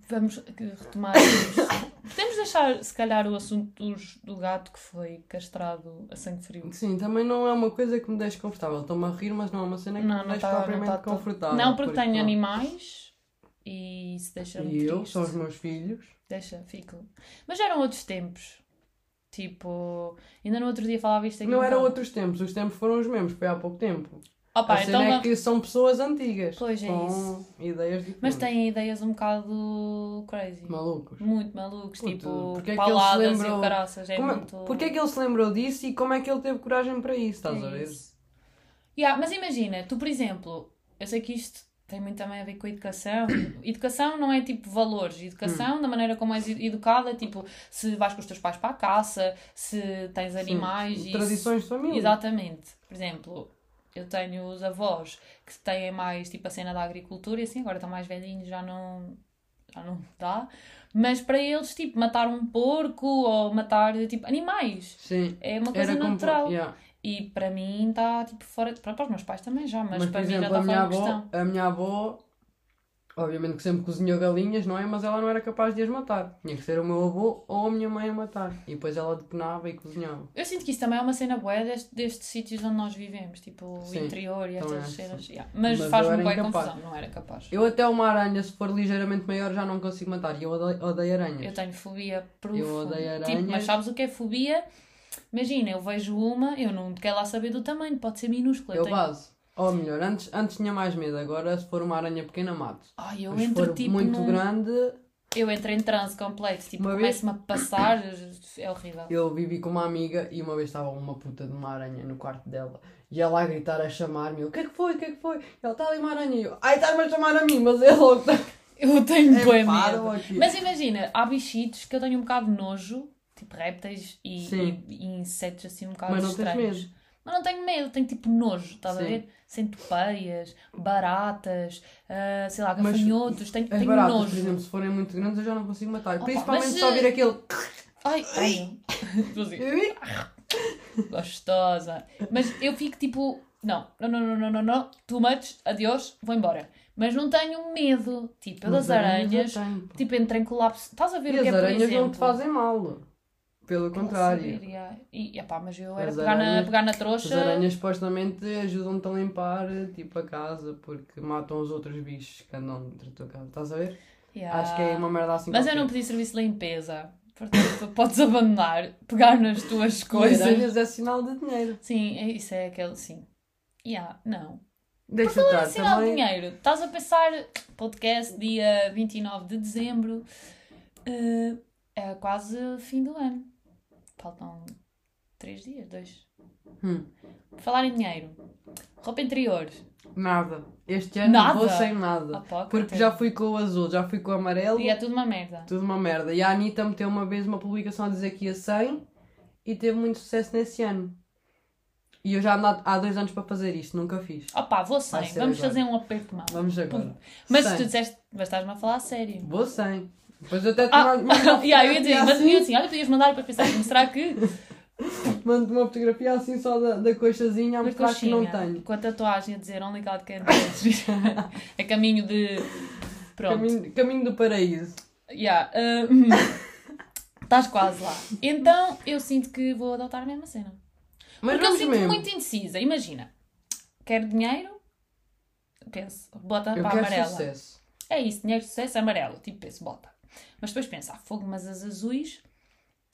vamos retomar. os- Podemos deixar, se calhar, o assunto dos- do gato que foi castrado a sangue frio. Sim, também não é uma coisa que me deixe confortável. Estou-me a rir, mas não é uma cena que Não, me não deixe está propriamente não tá confortável. Não, porque tenho pronto, animais e isso deixa-me E eu, triste. são os meus filhos. Deixa, fico. Mas eram outros tempos. Tipo, ainda no outro dia falava isto aqui. Não eram outros tempos, os tempos foram os mesmos, foi há pouco tempo. Opa, a então é que são pessoas antigas. Pois é com isso. ideias diferentes. Mas têm ideias um bocado crazy. Malucos. Muito malucos, tipo, porque é pauladas e lembrou- o caraças. É Como é- muito... Porquê é que ele se lembrou disso e como é que ele teve coragem para isso, estás É a ver? isso. Yeah, mas imagina, tu, por exemplo, eu sei que isto tem muito também a ver com a educação. educação não é tipo valores. Educação, Hum. da maneira como és educada, é tipo se vais com os teus pais para a caça, se tens animais. e Tradições de família. Exatamente. Por exemplo, eu tenho os avós que têm mais tipo a cena da agricultura e assim, agora estão mais velhinhos, já não, já não dá. Mas para eles, tipo, matar um porco ou matar tipo animais Sim. é uma coisa Era como... natural. Yeah. E para mim está tipo fora. Para, para os meus pais também já, mas, Mas, para mim já exemplo, está fora avó, questão. a minha avó, obviamente que sempre cozinhou galinhas, não é? Mas ela não era capaz de as matar. Tinha que ser o meu avô ou a minha mãe a matar. E depois ela depenava e cozinhava. Eu sinto que isso também é uma cena boa destes, destes sítios onde nós vivemos, tipo o Sim, interior e estas cenas. yeah. Mas, Mas faz-me boa confusão, não era capaz. Eu até uma aranha, se for ligeiramente maior, já não consigo matar. E eu odeio, odeio aranhas. Eu tenho fobia profunda. Eu odeio Tipo, aranhas. mas sabes o que é fobia? Imagina, eu vejo uma, eu não quero lá saber do tamanho, pode ser minúscula. Eu tenho... base. Ou melhor, antes, antes tinha mais medo. Agora, se for uma aranha pequena, mato. Ai, eu Mas se entro for tipo muito num- grande, Eu entro em transe completo, tipo, Uma vez- começo-me a passar, é horrível. eu vivi com uma amiga e uma vez estava uma puta de uma aranha no quarto dela. E ela a gritar, a chamar-me. Eu, o que é que foi? O que é que foi? E ela, está ali uma aranha. E eu, ai, estás-me a chamar a mim, mas é logo. Eu tenho É bem pá, medo. aqui. Mas imagina, há bichitos que eu tenho um bocado de nojo, tipo répteis e, Sim. e- e insetos assim um bocado Mas não tens estranhos. medo. Mas não tenho medo, tenho tipo nojo, estás a ver? Centopeias, baratas, ah, sei lá, gafanhotos, tenho, As tenho baratas, nojo. por exemplo, se forem muito grandes, eu já não consigo matar. Opa, Principalmente mas, só ouvir eh, aquele. Ai, ai. Assim, gostosa. Mas eu fico tipo, não, não, não, não, não, não, não, too much, adeus, vou embora. Mas não tenho medo, tipo, eu das aranhas, tipo, entro em colapso. Estás a ver E o que as é, por aranhas exemplo? não te fazem mal. Pelo contrário. saber, yeah. E, epá, mas eu era As pegar, na, aranhas- pegar na As trouxa. aranhas supostamente ajudam-te a limpar tipo a casa porque matam os outros bichos que andam dentro da tua casa. Estás a ver? Yeah. Acho que é uma merda assim. Mas eu não pedi serviço de limpeza. Portanto, podes abandonar, pegar nas tuas E coisas. aranhas é sinal de dinheiro. Sim, é- isso é aquele, sim. Yeah, não. Deixa Falar estar em sinal de também. dinheiro. Estás a pensar, podcast dia 29 de dezembro, eh, é quase fim do ano. Faltam três dias, dois. Hum, Falar em dinheiro. Roupa interior. nada. Este ano Nada? vou sem nada. Apócrifo. Porque já fui com o azul, já fui com o amarelo. E é tudo uma merda. Tudo uma merda. E a Anitta meteu uma vez uma publicação a dizer que ia 100 e teve muito sucesso nesse ano. E eu já ando há- dois anos para fazer isto, nunca fiz. Opá, vou Vai sem. Vamos agora. fazer um aperto de mão. Vamos agora. Mas se Sem. tu disseste, mas estás-me a falar a sério. Vou sem. Depois até te Ah, mando yeah, eu ia dizer, fotografia mas assim, olha, podias mandar e depois pensar, assim, será que Mando uma fotografia assim só da, da coxazinha a mostrar que não tenho. com a tatuagem a dizer Only God Can Judge, a caminho de... Pronto. Caminho, caminho do paraíso. Yeah, uh. Estás quase lá. Então, eu sinto que vou adotar a mesma cena. Mas Porque eu sinto mesmo. muito indecisa. Imagina, quero dinheiro, penso, bota Eu para a amarela. sucesso. É isso, dinheiro, sucesso, amarelo. Tipo, penso, bota. Mas depois penso, ah, fogo, mas as azuis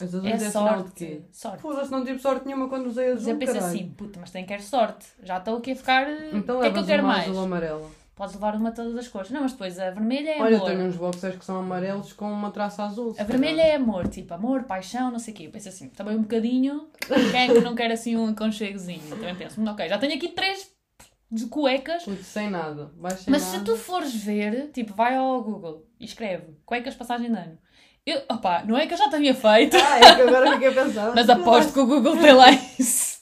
As azuis é é de quê? sorte. Sorte. Foda-se, não tive sorte nenhuma quando usei Mas azul, eu penso caralho. assim, puta, mas tem que quero sorte. Já estou aqui a ficar. eh, Então o que é que eu quero uma mais? azul amarela. Podes levar uma de todas as cores. Não, mas depois a vermelha é Olha, eu amor. tenho uns boxers que são amarelos com uma traça azul. A vermelha é amor, tipo amor, paixão, não sei o quê. Eu penso assim, também um bocadinho. Quem é que não quer assim um aconchegozinho? Também penso, "Hum, ok, já tenho aqui três de cuecas. Putz, sem nada. Sem Mas nada. se tu fores ver, tipo, vai ao Google e escreve cuecas passagem de ano. Eu, opá, não é que eu já tenha feito, Ah, é que agora fiquei a pensar. mas aposto que o Google tem lá isso.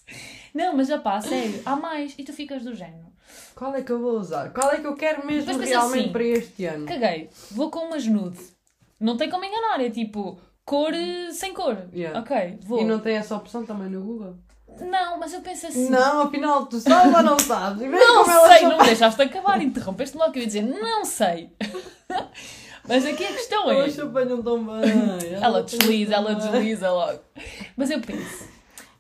Não, mas opá, sério, há mais. E tu ficas do género. Qual é que eu vou usar? Qual é que eu quero mesmo Depois realmente assim, para este ano? Caguei, vou com umas nude. Não tem como enganar, é tipo cor eh, sem cor. Yeah. Ok, vou. E não tem essa opção também no Google? Não, mas eu penso assim. Não, afinal, tu sabes ou não sabes? Não sei, não me deixaste acabar, interrompeste logo eu ia dizer, não sei. Mas aqui a questão é. Elas apanham tão bem. Ela desliza, ela desliza logo. Mas eu penso,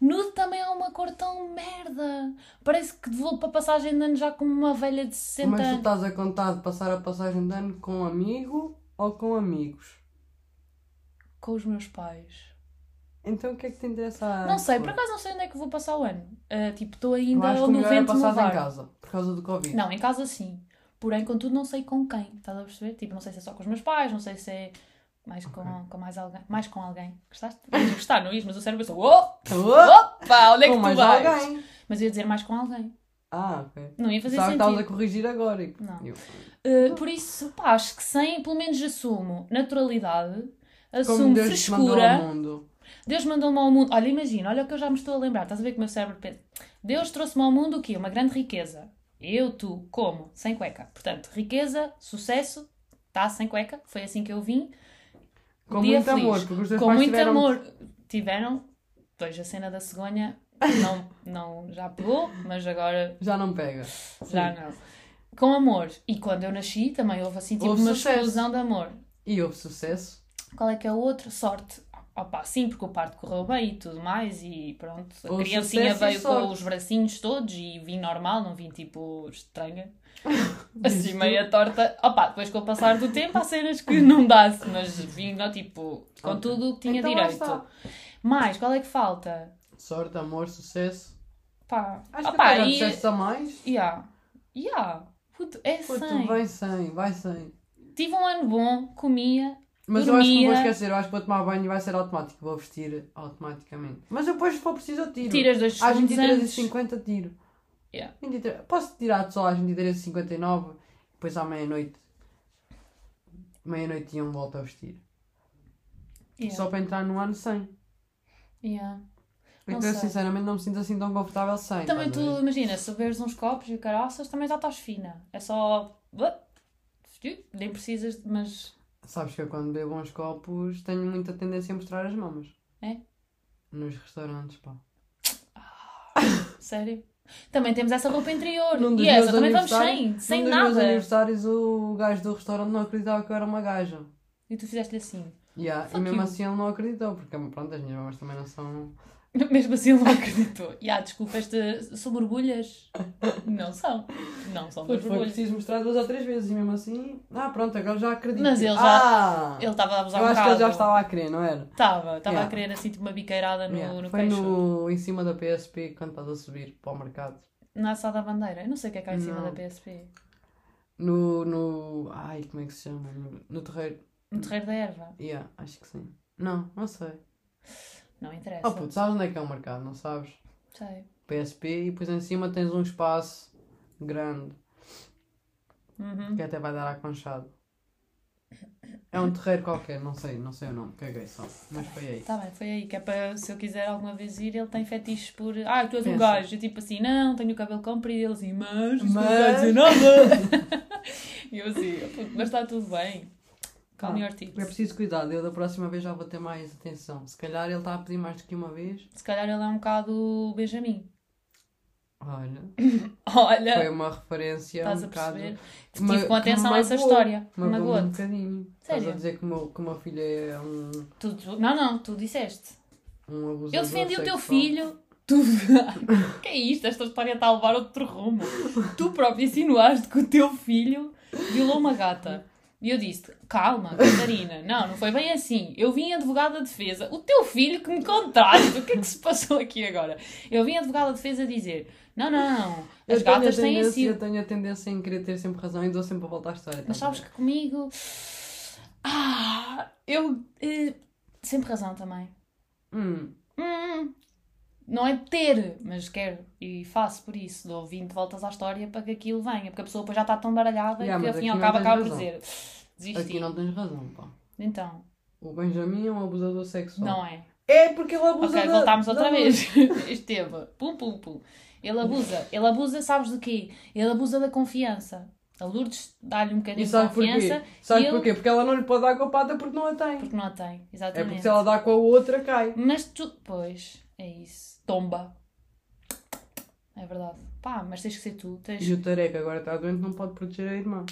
nude também é uma cor tão merda. Parece que vou para a passagem de ano já como uma velha de 60 Mas tu anos. estás a contar de passar a passagem de ano com um amigo ou com amigos? Com os meus pais. Então o que é que te interessa? a Não sei, por acaso não sei onde é que vou passar o ano. Ah, tipo, estou ainda acho que ao o melhor é vento me passar em casa, por causa do Covid. Não, em casa sim. Porém, contudo, não sei com quem. Estás a perceber? Tipo, não sei se é só com os meus pais, não sei se é mais com, com mais alguém. Mais com alguém. Gostaste? Ias gostar, não ias? Mas o cérebro pensou, oh, opa, onde é que com tu mais vais? alguém. Mas eu ia dizer mais com alguém. Ah, ok. Não ia fazer que sentido. estavas a corrigir agora. E... Não. Eu- Uh, por isso, pá, acho que sem, pelo menos assumo naturalidade, Como assumo Deus te mandou ao frescura. mundo. Deus mandou-me ao mundo. Olha, imagina, olha o que eu já me estou a lembrar. Estás a ver que o meu cérebro pensa. Deus trouxe-me ao mundo o quê? Uma grande riqueza. Eu, tu, como? Sem cueca. Portanto, riqueza, sucesso, tá sem cueca. Foi assim que eu vim. Com Dia muito feliz. amor, porque os teus Com pais muito tiveram... amor. Tiveram. Pois a cena da cegonha não, não já pegou, mas agora Já não pega. já não. Com amor. E quando eu nasci também houve assim tipo Houve uma sucesso. explosão de amor. E houve sucesso. Qual é que é o outro? Sorte. Opa, sim, porque o parto correu bem e tudo mais e pronto. A Houve criancinha sucesso veio com os bracinhos todos e vim normal, não vim tipo estranha. assim, meia torta. Opa, depois com o passar do tempo há cenas que não dá-se, mas vim, não, tipo, com tudo o que tinha Então direito. Mais, qual é que falta? Sorte, amor, sucesso. Pá, Acho opa, que e... disseste a mais. Yeah. Yeah. Puto, é Puto, sem. vai sem, vai sem. Tive um ano bom, comia, Mas eu acho que não vou Dormia. esquecer, eu acho que vou tomar banho e vai ser automático. Vou vestir automaticamente. Mas depois, se for preciso, eu tiro. tiras dois Às segundos antes. 23h50 tiro. Yeah. 23... Posso tirar só às 23h59, depois à meia-noite. Meia-noite e um volto a vestir. Yeah. Só para entrar no ano sem. Yeah. Então, eu sinceramente não me sinto assim tão confortável sem. Também tu, ver? imagina, se beberes uns copos e caraças, também já estás fina. É só. Nem precisas, mas. Sabes que eu quando bebo uns copos tenho muita tendência a mostrar as mamas. É? Nos restaurantes, pá. Sério? Também temos essa roupa interior. Num dos e essa meus também vamos aniversários- sem, sem Num dos meus nada. aniversários o gajo do restaurante não acreditava que eu era uma gaja. E tu fizeste-lhe assim. Yeah, e mesmo you. assim ele não acreditou, porque pronto, as minhas mamas também não são. Mesmo assim ele não acreditou. E ah, desculpa, este... são borbulhas? Não são. Não são Foi, foi borbulhas. preciso mostrar duas ou três vezes e mesmo assim. Ah, pronto, agora já acredito. Mas ele já- Ah! Ele estava a abusar Eu um acho que ele já estava a querer, não era? Estava, estava Yeah. a querer assim tipo uma biqueirada no, Yeah, no Foi queixo. no, em cima da PSP quando estás a subir para o mercado. Na sala da bandeira. Eu não sei o que é há em cima Não. da PSP. No, no. Ai, como é que se chama? No, no terreiro. No terreiro da erva. Yeah, acho que sim. Não, não sei. Não interessa. Oh puto, sabes onde é que é o mercado, não sabes? Sei. PSP e depois em cima tens um espaço grande Uhum. que até vai dar aconchado. É um terreiro qualquer, não sei, não sei o nome, caguei só. Mas foi aí. Tá bem, foi aí. Que é para, se eu quiser alguma vez ir, ele tem fetiches por. Ah, tu és um Pensa. gajo. Eu tipo assim, não, tenho o cabelo comprido. Ele assim, mas. Isso não Mas- quer dizer nada. e eu assim, "Puto, mas está tudo bem. Ah. É preciso cuidado, eu da próxima vez já vou ter mais atenção. Se calhar ele está a pedir mais do que uma vez. Se calhar ele é um bocado Benjamin. Olha, Olha, foi uma referência estás um a bocado. perceber? que me- Tive com atenção a essa magoou. história. Magoou-me um bocadinho. Estás Sério? a dizer que o meu, que o meu filho é um, Tu, tu- não, não, tu disseste. um abusador Eu defendi o teu sexual. filho. Tu... que é isto? Esta história está a levar outro rumo. Tu próprio insinuaste que o teu filho violou uma gata. E eu disse: calma, Catarina, não, não foi bem assim. Eu vim advogado da defesa. O teu filho que me contraste. O que é que se passou aqui agora? Eu vim advogado da defesa dizer: não, não. Eu As a gatas têm assim. Eu tenho a tendência em querer ter sempre razão e dou sempre a volta à história. Mas sabes que comigo. Ah, eu. eh, sempre razão também. Hum, Hum, não é ter, mas quero e faço por isso. Dou 20 voltas à história para que aquilo venha, porque a pessoa depois já está tão baralhada Yeah, que afinal acaba, tens acaba por dizer desisti. aqui não tens razão, pá. Então, O Benjamin é um abusador sexual. não é. É porque ele abusa Ok, da- voltámos da outra luz. vez. Esteve. Pum, pum, pum. Ele abusa. Ele abusa, sabes do quê? Ele abusa da confiança. A Lourdes dá-lhe um bocadinho de sabe porquê? confiança Sabe ele... porquê? Porque ela não lhe pode dar com a pata porque não a tem. porque não a tem. É Exatamente. porque se ela dá com a outra, cai. Mas tu. Pois, é isso. Tomba. É verdade. Pá, mas tens que ser tu. Tens... E o agora está doente, não pode proteger a irmã.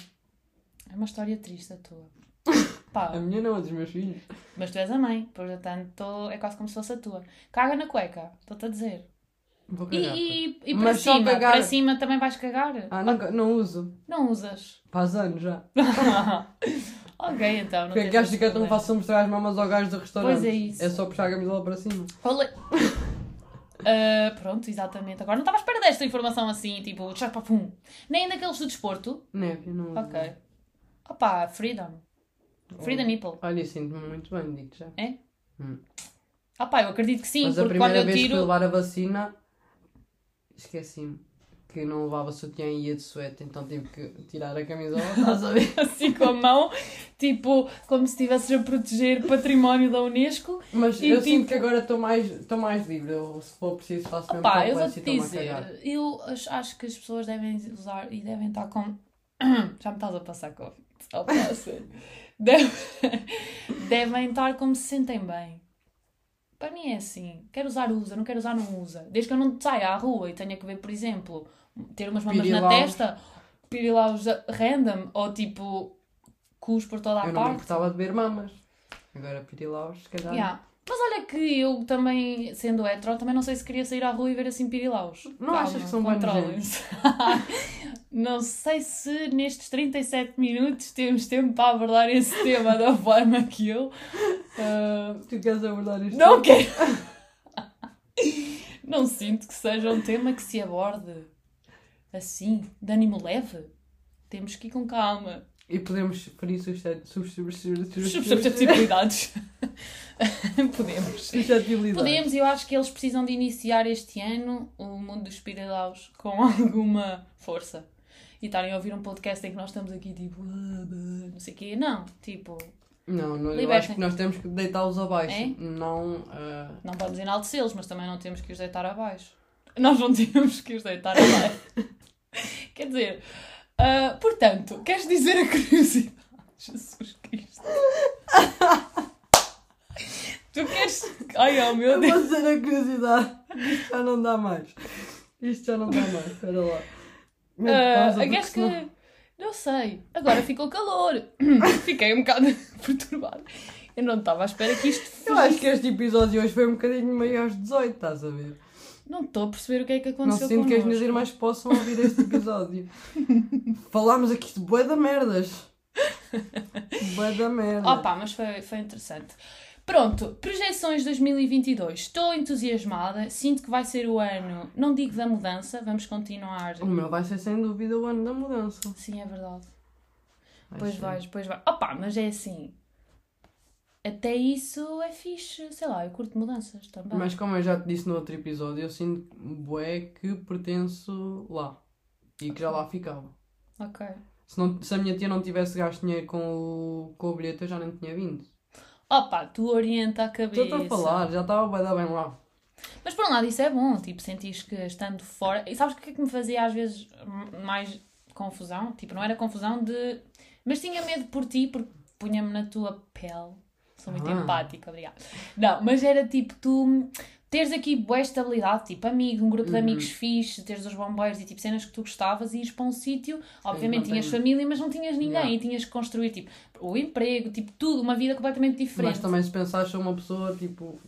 É uma história triste a tua. Pá, A minha não, a dos meus filhos. mas tu és a mãe, portanto é quase como se fosse a tua. Caga na cueca, estou-te a dizer. Vou E, cagar. e, e para Mas só cima, cagar- para cima também vais cagar? Ah, não, não uso. Não usas. Faz anos já. ok, então. Porque é que achas que é tão fácil mostrar as mamas ao gajo do restaurante? Pois é isso. É só puxar a camisola para cima. Olha. Ah, pronto, exatamente. Agora não estava à espera desta informação assim, tipo, tchau, pá, pum. Nem daqueles do desporto. Neve, não. Ok. Opa, freedom. Free the nipple. Olha, eu sinto-me muito bem, digo já. Opa, eu acredito que sim, Mas a porque quando primeira eu vez que tiro. levar a vacina, esqueci-me que não levava sutiã e ia de suéte, então tive que tirar a camisola, estás a ver? assim com a mão, tipo, como se estivesses a proteger património da Unesco. Mas E eu tipo- sinto que agora estou mais, estou mais livre, eu, se for preciso faço mesmo Opá, eu e a cagar. dizer, eu acho, que as pessoas devem usar e devem estar com. Já me estás a passar Covid. Opa, sério. Deve- Devem estar como se sentem bem. Para mim é assim. Quero usar, usa. Não quero usar, não usa. Desde que eu não saia à rua e tenha que ver, por exemplo, ter umas mamas na Pirilaus. testa, pirilaus random ou tipo cus por toda a Eu não me parte. importava de ver mamas. Agora pirilaus, se calhar. Yeah. Mas olha que eu também, sendo hetero, também não sei se queria sair à rua e ver assim pirilaus. Não achas que são controlem-se. Não sei se nestes 37 minutos temos tempo para abordar esse tema da forma que eu ah, Tu queres abordar isto? não quero. Não sinto que seja um tema que se aborde assim, de ânimo leve. Temos que ir com calma. E podemos ferir Susceptibilidades. Podemos. Podemos, eu acho que eles precisam de iniciar este ano o mundo dos pirilaus com alguma força. E estarem a ouvir um podcast em que nós estamos aqui tipo, "Ah, bah", não sei o quê. Não, tipo, Não, não eu acho que nós temos que deitá-los abaixo. É? Não. ah, não podemos enaltecê-los, mas também não temos que os deitar abaixo. Nós não temos que os deitar abaixo. Quer dizer, ah, portanto, queres dizer a curiosidade? Jesus Cristo. tu queres. Ai, oh meu Eu Deus. vou dizer a curiosidade. Isto já não dá mais. Isto já não dá mais. Espera lá. Pausa, porque queres senão- que. Não sei. Agora ficou calor. Fiquei um bocado perturbada. Eu não estava à espera que isto Eu acho que este episódio hoje foi um bocadinho meio aos 18, estás a ver? Não estou a perceber o que é que Não aconteceu sinto que as minhas irmãs possam ouvir este episódio. Falámos aqui de bué da merdas. Bué da merda. Opa, mas foi, foi interessante. Pronto, projeções 2022. Estou entusiasmada. Sinto que vai ser o ano, não digo da mudança, vamos continuar. O meu vai ser sem dúvida o ano da mudança. Sim, é verdade. Vai Pois ser. vais, pois vai. Opa, mas é assim. Até isso é fixe, sei lá, eu curto mudanças também. Mas como eu já te disse no outro episódio, eu sinto bué que pertenço lá. E que já lá ficava. Ok. Se, não, se a minha tia não tivesse gasto dinheiro com o, com o bilhete, eu já nem tinha vindo. Opa, tu orienta a cabeça. Estou a falar, já estava bem, bem lá. Mas por um lado isso é bom, tipo, sentis que estando fora. E sabes o que é que me fazia às vezes mais confusão? Tipo, não era confusão de. Mas tinha medo por ti, porque punha-me na tua pele. Sou muito Ah. empática, obrigada. Não, mas era tipo tu teres aqui boa estabilidade, tipo amigo, um grupo de Uhum. amigos fixe, teres os bombeiros e tipo cenas que tu gostavas e ires para um sítio. Obviamente tinhas família, mas não tinhas ninguém Yeah. e tinhas que construir tipo o emprego, tipo tudo, uma vida completamente diferente Mas também se pensares, sou uma pessoa tipo.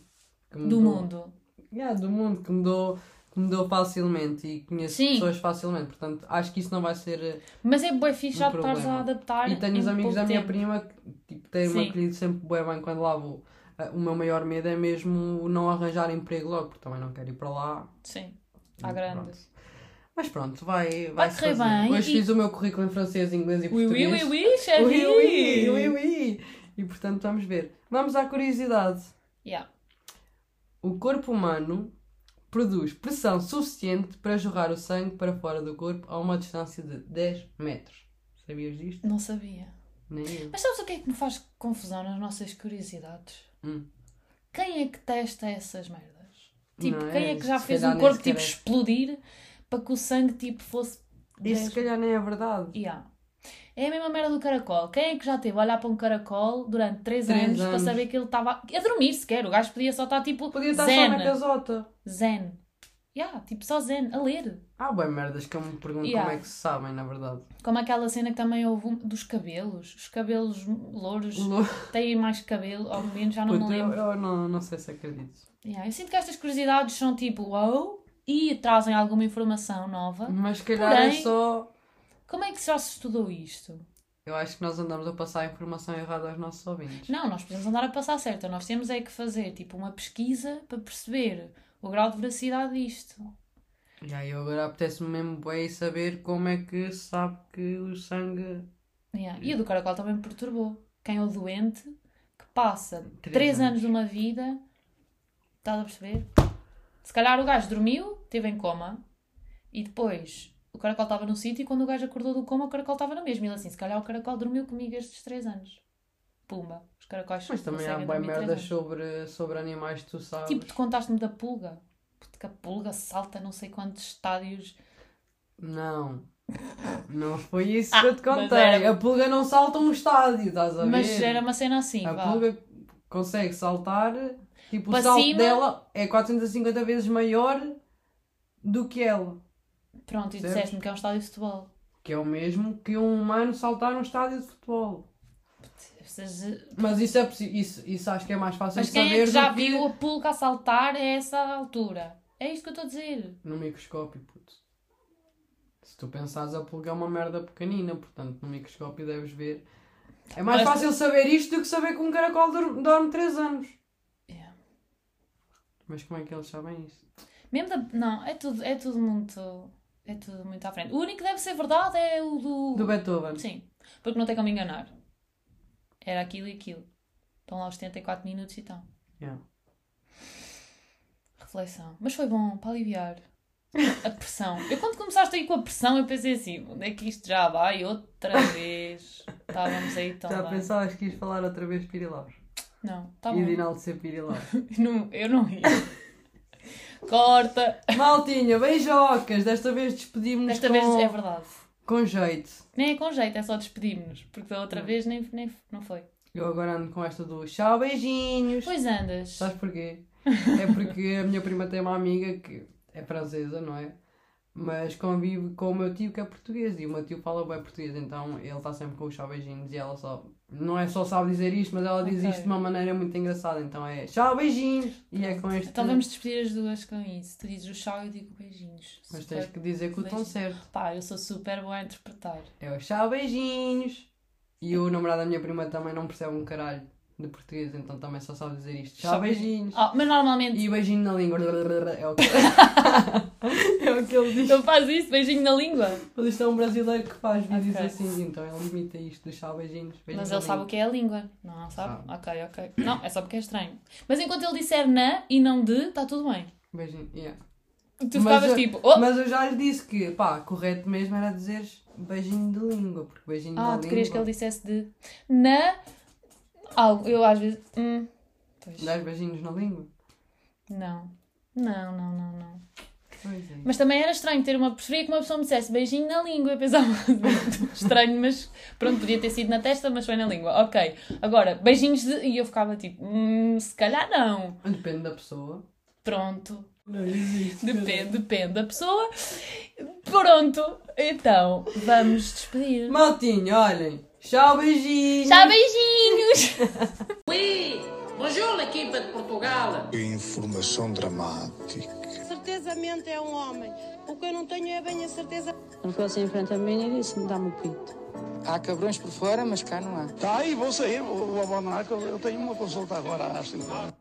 do mundo. Yeah, do mundo, que mudou, que mudou facilmente e conheço Sim. pessoas facilmente. Portanto, acho que isso não vai ser. eh, Mas é bué fixe Um já estares a problema. adaptar. E tenho os amigos da minha tempo. prima que tipo, têm-me acolhido sempre bem bem quando lá vou. Ah, O meu maior medo é mesmo não arranjar emprego logo, porque também não quero ir para lá. Sim, à grande. pronto. Mas pronto, vai, Vai vai, bem Hoje e- fiz o meu currículo em francês, inglês e oui, português. oui, oui, chérie. Oui, oui, oui, oui. E portanto vamos ver. Vamos à curiosidade. Yeah. O corpo humano produz pressão suficiente para jorrar o sangue para fora do corpo a uma distância de 10 metros. Sabias disto? Não sabia. Nem eu. Mas sabes o que é que me faz confusão nas nossas curiosidades? Hum. Quem é que testa essas merdas? Tipo, Não é? quem é que já fez um corpo tipo é. explodir para que o sangue tipo fosse. Isso 10? se calhar nem é verdade. Yeah. É a mesma merda do caracol. Quem é que já teve a olhar para um caracol durante 3 Três anos, para anos. saber que ele estava a dormir sequer? O gajo podia só estar tipo Podia estar zen. só na casota. Zen. Yeah, tipo só zen, a ler. Há bem merdas que eu me pergunto Yeah. como é que se sabem, na verdade. Como aquela cena que também houve dos cabelos. Os cabelos louros Lo- têm mais cabelo, ou menos, já não me Puto, eu, lembro. eu não, não sei se acredito. Yeah, eu sinto que estas curiosidades são tipo wow e trazem alguma informação nova. Mas se calhar é Porém- só. Como é que já se estudou isto? Eu acho que nós andamos a passar a informação errada aos nossos ouvintes. Não, nós podemos andar a passar certo. Nós temos é que fazer tipo uma pesquisa para perceber o grau de veracidade disto. E aí eu agora apetece-me mesmo bem saber como é que se sabe que o sangue. Yeah. E a do caracol também me perturbou. Quem é o doente que passa Três 3 anos. anos de uma vida, estás a perceber? Se calhar o gajo dormiu, esteve em coma e depois o caracol estava no sítio e quando o gajo acordou do coma o caracol estava no mesmo. E ele assim, se calhar o caracol dormiu comigo estes 3 anos. Pumba, os caracóis Mas também há bem merdas sobre, sobre animais que tu sabes. Tipo, tu contaste-me da pulga. Porque a pulga salta não sei quantos estádios. Não. Não foi isso Ah, que eu te contei. era- A pulga não salta um estádio, estás a ver? Mas era uma cena assim, A vá. pulga consegue saltar, tipo, Para o salto cima. dela é 450 vezes maior do que ela. Pronto, e disseste-me que é um estádio de futebol. Que é o mesmo que um humano saltar num estádio de futebol. Vocês- Mas isso é isso, isso acho que é mais fácil Mas de quem saber é que já viu a pulga a saltar a essa altura? É isto que eu estou a dizer. no microscópio, puto. Se tu pensares, a pulga é uma merda pequenina, portanto, no microscópio deves ver. É mais Mas- fácil saber isto do que saber que um caracol dorme 3 anos. Yeah. Mas como é que eles sabem isso? Mesmo da... Não, é tudo, é tudo muito. É tudo muito à frente. O único que deve ser verdade é o do. Do Beethoven. Sim. Porque não tem como enganar. Era aquilo e aquilo. Estão lá os 74 minutos e tal. Yeah. Reflexão. Mas foi bom para aliviar a pressão. Eu quando começaste aí com a pressão, eu pensei assim: onde é que isto já vai? Outra vez. Estávamos aí tão Já bem. pensavas que ias falar outra vez Pirilaus? Não, tá e bom. de enaltecer Pirilaus. Não, eu não ia. Corta. Maltinha, beijocas! Desta vez despedimos-nos Desta com, vez é verdade. com jeito. Nem é com jeito, é só despedirmos. Porque da outra vez nem, nem não foi. Eu agora ando com esta do tchau, beijinhos. Pois andas. Sabes porquê? É porque a minha prima tem uma amiga que é francesa, não é? Mas convive com o meu tio que é português e o meu tio fala bem português, então ele está sempre com os tchau beijinhos e ela só. Não é só sabe dizer isto, mas ela diz Ok. isto de uma maneira muito engraçada, então é tchau beijinhos e é com este. Então vamos despedir as duas com isso. Tu dizes o tchau e eu digo beijinhos. Mas Super- tens que dizer com o tom certo. Pá, eu sou super boa a interpretar. É o tchau beijinhos. E o namorado da minha prima também não percebe um caralho de português, então também só sabe dizer isto. Tchau beijinhos. Ah, mas normalmente E beijinho na língua. É o que, é o que ele diz. ele faz isso, beijinho na língua. Mas isto é um brasileiro que faz vídeos Ok. assim, então ele imita isto do tchau beijinhos. beijinho Mas ele sabe o que é a língua. Não, sabe? Sabe. Ok, ok. Não, é só porque é estranho. Mas enquanto ele disser na e não de, está tudo bem. Beijinho, yeah. Tu ficavas eu, tipo, oh! Mas eu já lhe disse que, pá, correto mesmo era dizeres beijinho de língua, porque beijinho Ah, tu língua. querias que ele dissesse de. Na. Algo, eu às vezes. Hum. Pois. Dás beijinhos na língua? Não. Não, não, não, não. Pois é. Mas também era estranho ter uma. Preferia que uma pessoa me dissesse beijinho na língua. Eu pensava, estranho, mas pronto, podia ter sido na testa, mas foi na língua. Ok. Agora, beijinhos de. E eu ficava tipo, hum, se calhar não. Depende da pessoa. Pronto. Não existe. Depende, depende da pessoa. Pronto. Então, vamos despedir. Maltinho, olhem. Tchau, beijinhos. Tchau, beijinhos! Oui, bonjour l'équipe de Portugal. Que informação dramática. Certezamente é um homem. O que eu não tenho é bem a certeza. Quando foi assim em frente a mim e disse-me: dá-me o pito. Há cabrões por fora, mas cá não há. Tá aí, vou sair, vou, vou abandonar, que eu, eu tenho uma consulta agora às 5 horas.